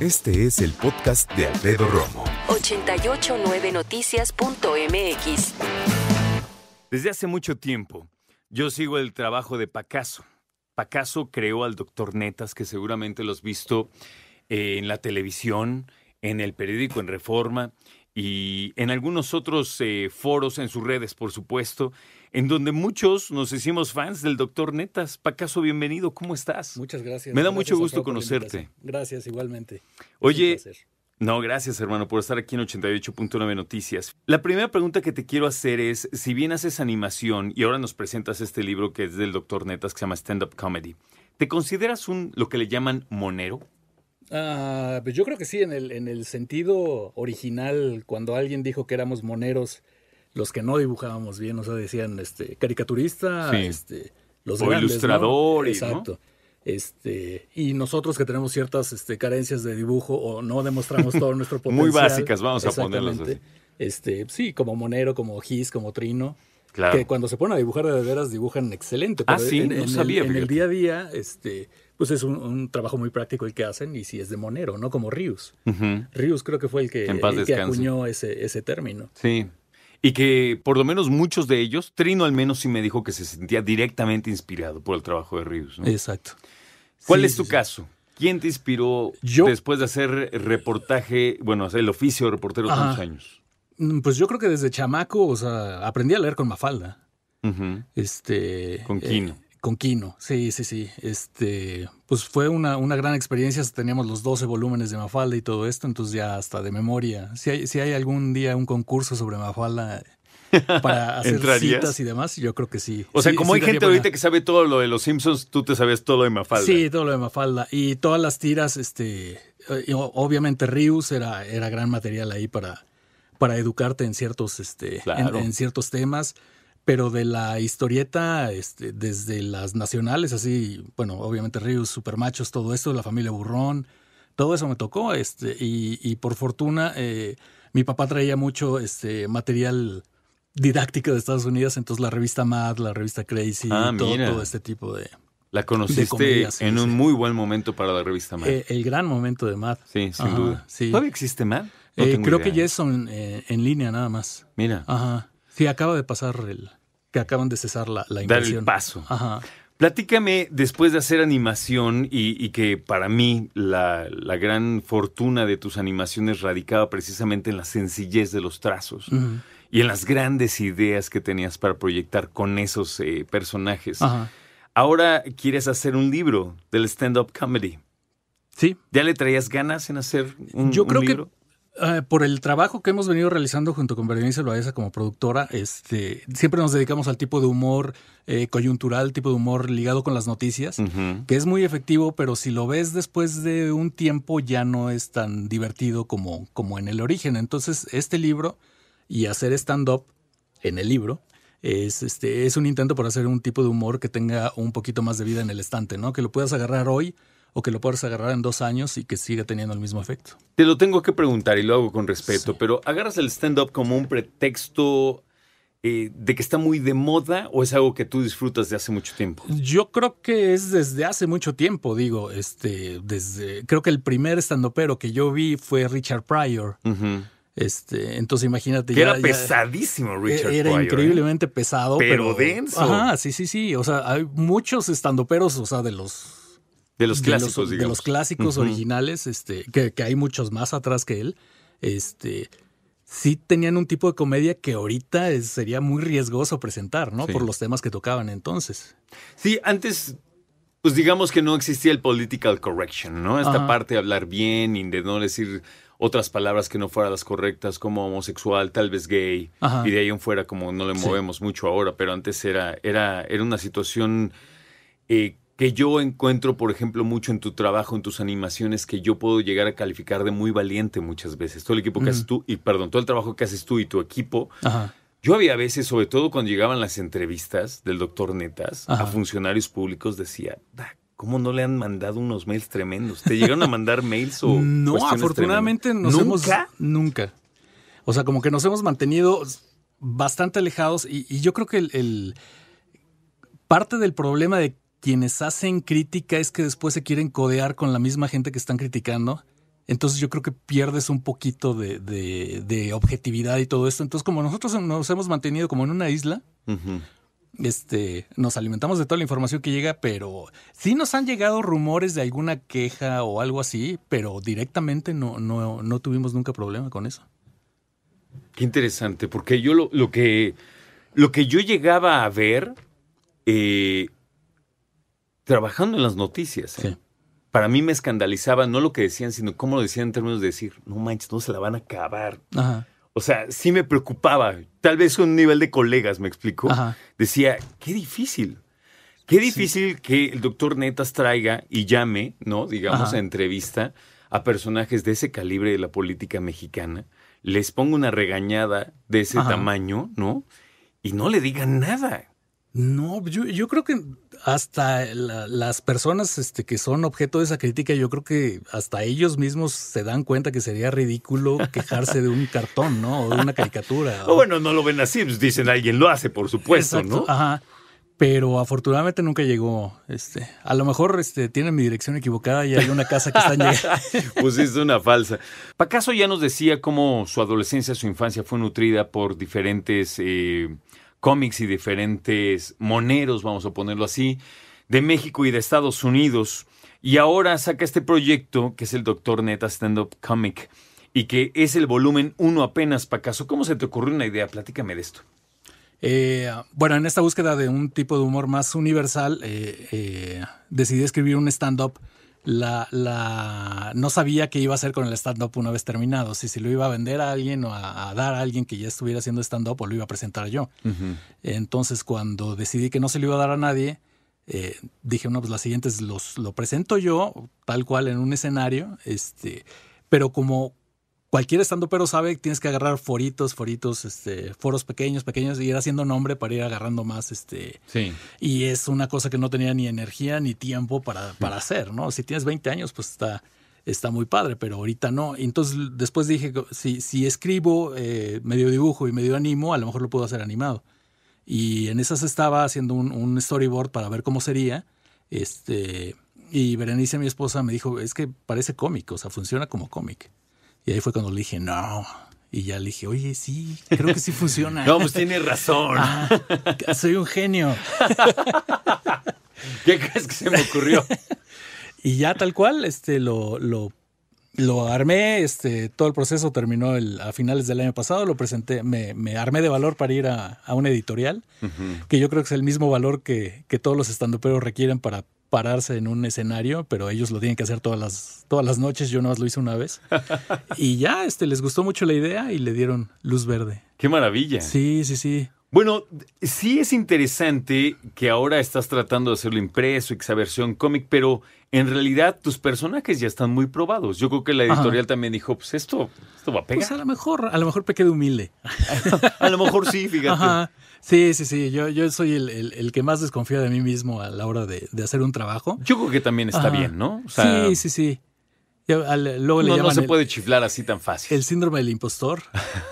Este es el podcast de Alfredo Romo. 889noticias.mx. Desde hace mucho tiempo, yo sigo el trabajo de Pacaso. Pacaso creó al doctor Netas, que seguramente lo has visto eh, en la televisión, en el periódico En Reforma y en algunos otros eh, foros en sus redes, por supuesto, en donde muchos nos hicimos fans del doctor Netas. Pacaso, bienvenido, ¿cómo estás? Muchas gracias. Me da Gracias, mucho gusto conocerte. Gracias, igualmente. Oye. No, gracias hermano por estar aquí en 88.9 Noticias. La primera pregunta que te quiero hacer es, si bien haces animación y ahora nos presentas este libro que es del doctor Netas que se llama Stand Up Comedy, ¿te consideras un lo que le llaman monero? Ah, pues yo creo que sí, en el, en el sentido original, cuando alguien dijo que éramos moneros, los que no dibujábamos bien, o sea, decían este, caricaturista, Sí. este, los O grandes, ilustrador. Exacto. Este, y nosotros que tenemos ciertas este, carencias de dibujo o no demostramos todo nuestro potencial. Muy básicas, vamos a ponerlas. Este, sí, como Monero, como Gis, como Trino. Claro. que cuando se ponen a dibujar de veras dibujan excelente. Ah, pero sí, en, no en el- en el, día a día, este, pues es un, un trabajo muy práctico el que hacen y si es de monero, ¿no? Como Rius. Ujú, Rius creo que fue el que, el que acuñó ese, ese término. Sí. Y que por lo menos muchos de ellos, Trino al menos sí me dijo que se sentía directamente inspirado por el trabajo de. ¿no? Exacto. ¿Cuál Sí, es tu sí, caso? ¿Quién te inspiró Yo- después de hacer reportaje, bueno, hacer el oficio de reportero tantos años? Mm, Pues yo creo que desde chamaco, o sea, aprendí a leer con Mafalda. Ujú. Este. Con eh, Quino. Con Quino, sí, sí, sí. Este, pues fue una, una gran experiencia. Teníamos los 12 volúmenes de Mafalda y todo esto, entonces ya hasta de memoria. Si hay, si hay algún día un concurso sobre Mafalda para hacer ¿Entrarías? citas y demás, yo creo que sí. O sea, Sí, como sí hay gente ahorita que sabe todo lo de los Simpsons, tú te sabías todo lo de Mafalda. Sí, todo lo de Mafalda. Y todas las tiras, este, eh, obviamente Rius era, era gran material ahí para, para educarte en ciertos, este, en- Claro. en, ciertos temas. Pero de la historieta, este, desde las nacionales, así, bueno, obviamente Rius, Supermachos, todo esto, la familia Burrón, todo eso me tocó, este, y, y por fortuna, eh, mi papá traía mucho este material didáctico de Estados Unidos, entonces la revista Mad, la revista Crazy, Ah, todo, todo este tipo de, La conociste De comedia, sí, en un sí. muy buen momento para la revista Mad. Eh, el gran momento de Matt. sí, sin ajá, duda. sí. ¿Todavía existe Mad? No Eh, creo idea. que ya es en, eh, en línea nada más. Mira, Ajá. Sí, acaba de pasar el. Que acaban de cesar la, la dar inversión. el paso. Ajá. Platícame, después de hacer animación y, y que para mí la, la gran fortuna de tus animaciones radicaba precisamente en la sencillez de los trazos y en las grandes ideas que tenías para proyectar con esos eh, personajes. Ajá. Ahora quieres hacer un libro del stand-up comedy. Sí. ¿Ya le traías ganas en hacer un, Yo un creo que eh, por el trabajo que hemos venido realizando junto con Berenice Loaiza como productora, este, siempre nos dedicamos al tipo de humor eh, coyuntural, tipo de humor ligado con las noticias. Que es muy efectivo, pero si lo ves después de un tiempo ya no es tan divertido como, como en el origen. Entonces, este libro y hacer stand-up en el libro es, este, es un intento por hacer un tipo de humor que tenga un poquito más de vida en el estante, ¿no? Que lo puedas agarrar hoy o que lo puedas agarrar en dos años y que siga teniendo el mismo efecto. Te lo tengo que preguntar y lo hago con respeto, pero ¿agarras el stand-up como un pretexto eh, de que está muy de moda o es algo que tú disfrutas de hace mucho tiempo? Yo creo que es desde hace mucho tiempo, digo, este, desde, creo que el primer stand-upero que yo vi fue Richard Pryor. Este, entonces imagínate. Que ya- era ya- pesadísimo Richard Era Pryor, ¿eh? increíblemente pesado, Pero pero, denso. Ajá, sí, sí, sí. O sea, hay muchos estandoperos, o sea, de los De los clásicos, de los, de digamos. los clásicos originales, este, que, que hay muchos más atrás que él. Este, sí tenían un tipo de comedia que ahorita es- sería muy riesgoso presentar, ¿no? Sí. Por los temas que tocaban entonces. Sí, antes, pues digamos que no existía el political correction, ¿no? Esta Ajá. parte de hablar bien y de no decir otras palabras que no fueran las correctas, como homosexual, tal vez gay, Ajá. y de ahí en fuera como no le Sí. movemos mucho ahora, pero antes era, era, era una situación eh, que yo encuentro, por ejemplo, mucho en tu trabajo, en tus animaciones, que yo puedo llegar a calificar de muy valiente muchas veces. Todo el equipo que haces tú, y perdón, todo el trabajo que haces tú y tu equipo, Ajá. yo había veces, sobre todo cuando llegaban las entrevistas del doctor Netas a funcionarios públicos, decía, "Da, ¿cómo no le han mandado unos mails tremendos? ¿Te llegaron a mandar mails o No, afortunadamente tremendas? nos hemos. ¿Nunca? Nunca. O sea, como que nos hemos mantenido bastante alejados y, y yo creo que el, el- parte del problema de quienes hacen crítica es que después se quieren codear con la misma gente que están criticando Entonces yo creo que pierdes un poquito de, de, de objetividad y todo esto. Entonces como nosotros nos hemos mantenido como en una isla, este, nos alimentamos de toda la información que llega, pero sí nos han llegado rumores de alguna queja o algo así, pero directamente no, no, no tuvimos nunca problema con eso. Qué interesante, porque yo lo, lo que lo que yo llegaba a ver eh, trabajando en las noticias, ¿eh? Sí. para mí me escandalizaba no lo que decían, sino cómo lo decían en términos de decir, no manches, no se la van a acabar. Ajá. O sea, sí me preocupaba, tal vez un nivel de colegas, me explico. Ajá. Decía, qué difícil. Qué difícil que el doctor Netas traiga y llame, ¿no? Digamos, Ajá. a entrevista a personajes de ese calibre de la política mexicana, les ponga una regañada de ese Ajá. tamaño, ¿no? Y no le digan nada. No, yo, yo creo que hasta la- las personas este, que son objeto de esa crítica, yo creo que hasta ellos mismos se dan cuenta que sería ridículo quejarse de un cartón, ¿no? O de una caricatura. O bueno, no lo ven así, pues dicen alguien lo hace, por supuesto, Exacto, ¿no? Ajá. Pero afortunadamente nunca llegó. Este, a lo mejor este, tienen mi dirección equivocada y hay una casa que están llegando. Pues es una falsa. Pacaso ya nos decía cómo su adolescencia, su infancia fue nutrida por diferentes eh, cómics y diferentes moneros, vamos a ponerlo así, de México y de Estados Unidos. Y ahora saca este proyecto que es el Doctor Neta Stand Up Comic y que es el volumen uno apenas, Pacaso. ¿Cómo se te ocurrió una idea? Platícame de esto. Eh, bueno, en esta búsqueda de un tipo de humor más universal, eh, eh, decidí escribir un stand-up. La, la, no sabía qué iba a hacer con el stand-up una vez terminado, si, si lo iba a vender a alguien o a, a dar a alguien que ya estuviera haciendo stand-up o lo iba a presentar yo. Entonces, cuando decidí que no se lo iba a dar a nadie, eh, dije, no, pues las siguientes los, lo presento yo, tal cual en un escenario, este, pero como cualquier estando pero sabe, tienes que agarrar foritos, foritos, este, foros pequeños, pequeños, y ir haciendo nombre para ir agarrando más, este, Sí. y es una cosa que no tenía ni energía ni tiempo para, para hacer, ¿no? Si tienes 20 años, pues está, está muy padre, pero ahorita no. Entonces después dije, si, si escribo eh, medio dibujo y medio animo, a lo mejor lo puedo hacer animado. Y en esas estaba haciendo un, un storyboard para ver cómo sería. Este, y Berenice, mi esposa, me dijo, es que parece cómic, o sea, funciona como cómic. Y ahí fue cuando le dije, no. Y ya le dije, oye, sí, creo que sí funciona. No, pues tiene razón. Ah, soy un genio. ¿Qué crees que se me ocurrió? Y ya tal cual, este, lo, lo, lo armé, este, todo el proceso terminó el- a finales del año pasado, lo presenté, me, me armé de valor para ir a, a una editorial, que yo creo que es el mismo valor que, que todos los estandoperos requieren para pararse en un escenario, pero ellos lo tienen que hacer todas las, todas las noches, yo nada más lo hice una vez. y ya, este, les gustó mucho la idea y le dieron luz verde. Qué maravilla. Sí, sí, sí. Bueno, sí es interesante que ahora estás tratando de hacerlo impreso esa versión cómic, pero en realidad tus personajes ya están muy probados. Yo creo que la Ajá. editorial también dijo, pues esto, esto va a pegar. Pues a lo mejor, a lo mejor pequé de humilde. a lo mejor sí, fíjate. Ajá. Sí, sí, sí. Yo, yo soy el, el- el que más desconfía de mí mismo a la hora de, de hacer un trabajo. Yo creo que también está Ajá. bien, ¿no? O sea, sí, sí, sí. Al- luego le no, no se el, puede chiflar así tan fácil. el síndrome del impostor.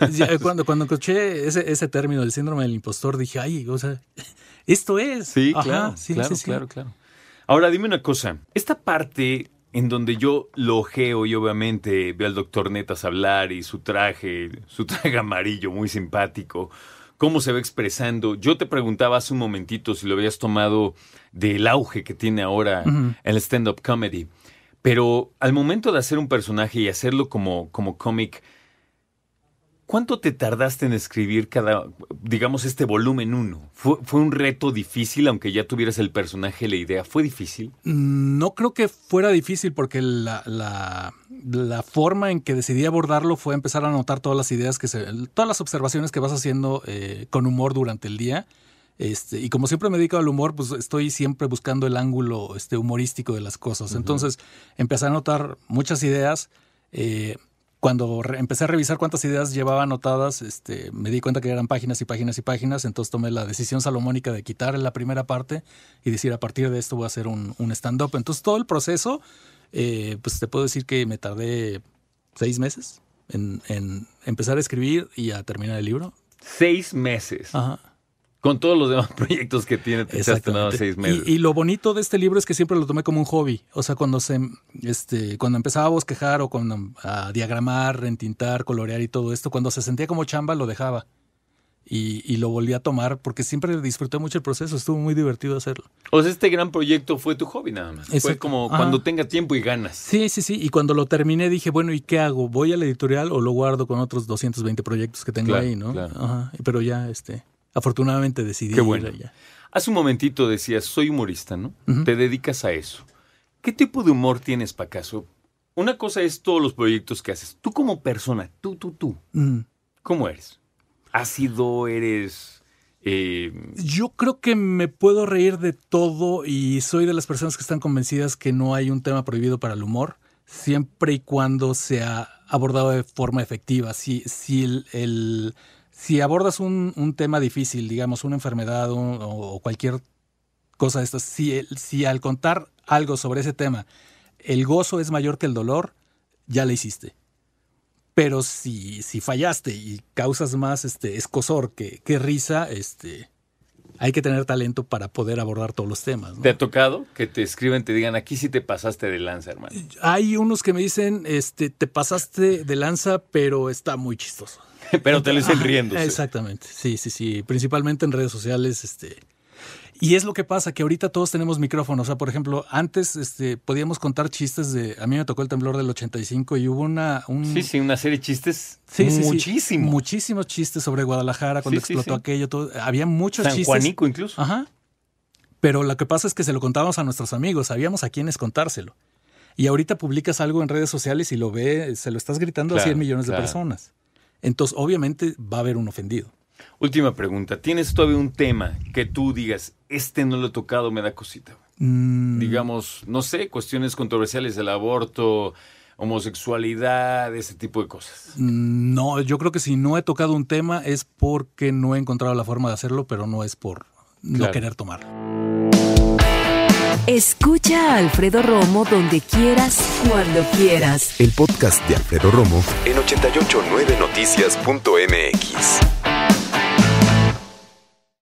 Ya, cuando, cuando escuché ese, ese término del síndrome del impostor, dije, ay, o sea, esto es. Sí, Ajá, claro, sí, claro, sí, claro, claro. Ahora, dime una cosa. Esta parte en donde yo lo ojeo y obviamente veo al doctor Netas hablar y su traje, su traje amarillo muy simpático, cómo se va expresando. Yo te preguntaba hace un momentito si lo habías tomado del auge que tiene ahora el stand-up comedy. Pero al momento de hacer un personaje y hacerlo como, como cómic, ¿Cuánto te tardaste en escribir cada, digamos, este volumen uno? ¿Fue, ¿Fue un reto difícil, aunque ya tuvieras el personaje, la idea? ¿Fue difícil? No creo que fuera difícil porque la, la, la forma en que decidí abordarlo fue empezar a anotar todas las ideas que se, todas las observaciones que vas haciendo eh, con humor durante el día. Este, y como siempre me dedico al humor, pues estoy siempre buscando el ángulo este, humorístico de las cosas. Entonces empecé a anotar muchas ideas. eh, cuando empecé a revisar cuántas ideas llevaba anotadas, este, me di cuenta que eran páginas y páginas y páginas, entonces tomé la decisión salomónica de quitar la primera parte y decir a partir de esto voy a hacer un, un stand-up. Entonces todo el proceso, eh, pues te puedo decir que me tardé seis meses en, en empezar a escribir y a terminar el libro. Seis meses. Ajá. Con todos los demás proyectos que tiene, te echaste nada seis meses. Y, y, lo bonito de este libro es que siempre lo tomé como un hobby. O sea, cuando se, este, cuando empezaba a bosquejar o cuando a diagramar, entintar, colorear y todo esto, cuando se sentía como chamba, lo dejaba y, lo volví a tomar porque siempre disfruté mucho el proceso, estuvo muy divertido hacerlo. O sea, este gran proyecto fue tu hobby nada más. Fue como cuando tenga tiempo y ganas. Sí, sí, sí. Y cuando lo terminé dije, bueno, ¿y qué hago? ¿Voy a la editorial o lo guardo con otros 220 proyectos que tengo ahí, no? Ajá. Pero ya, este, afortunadamente decidí qué bueno. Hace un momentito decías, soy humorista, ¿no? Te dedicas a eso. ¿Qué tipo de humor tienes, Pacaso? Una cosa es todos los proyectos que haces. Tú como persona, tú, tú, tú. ¿Cómo eres? ácido, eres... Eh, Yo creo que me puedo reír de todo y soy de las personas que están convencidas que no hay un tema prohibido para el humor, siempre y cuando sea abordado de forma efectiva. Si, si, el, si abordas un, tema difícil, digamos una enfermedad o cualquier cosa de estas, si, si al contar algo sobre ese tema el gozo es mayor que el dolor, ya le hiciste. Pero si, si fallaste y causas más este, escosor que, que risa, este, hay que tener talento para poder abordar todos los temas. ¿Te ha tocado que te escriben, te digan, aquí sí te pasaste de lanza, hermano? Hay unos que me dicen, este, te pasaste de lanza, pero está muy chistoso. pero te lo dicen riendo. Exactamente, sí, sí, sí. Principalmente en redes sociales, este, y es lo que pasa, que ahorita todos tenemos micrófonos. O sea, por ejemplo, antes este, podíamos contar chistes de... A mí me tocó el temblor del 85 y hubo una... sí, sí, una serie de chistes. Sí, sí, muchísimos. muchísimos chistes sobre Guadalajara cuando explotó aquello. Todo. Había muchos San chistes. Juanico incluso. Ajá. Pero lo que pasa es que se lo contábamos a nuestros amigos, sabíamos a quiénes contárselo. Y ahorita publicas algo en redes sociales y lo ve, se lo estás gritando a 100 millones de personas. Entonces, obviamente, va a haber un ofendido. Última pregunta. ¿Tienes todavía un tema que tú digas, este no lo he tocado, me da cosita? Mm. Digamos, no sé, cuestiones controversiales del aborto, homosexualidad, ese tipo de cosas. Mm, no, yo creo que si no he tocado un tema es porque no he encontrado la forma de hacerlo, pero no es por no querer tomarlo. Escucha a Alfredo Romo donde quieras, cuando quieras. El podcast de Alfredo Romo en 889noticias.mx.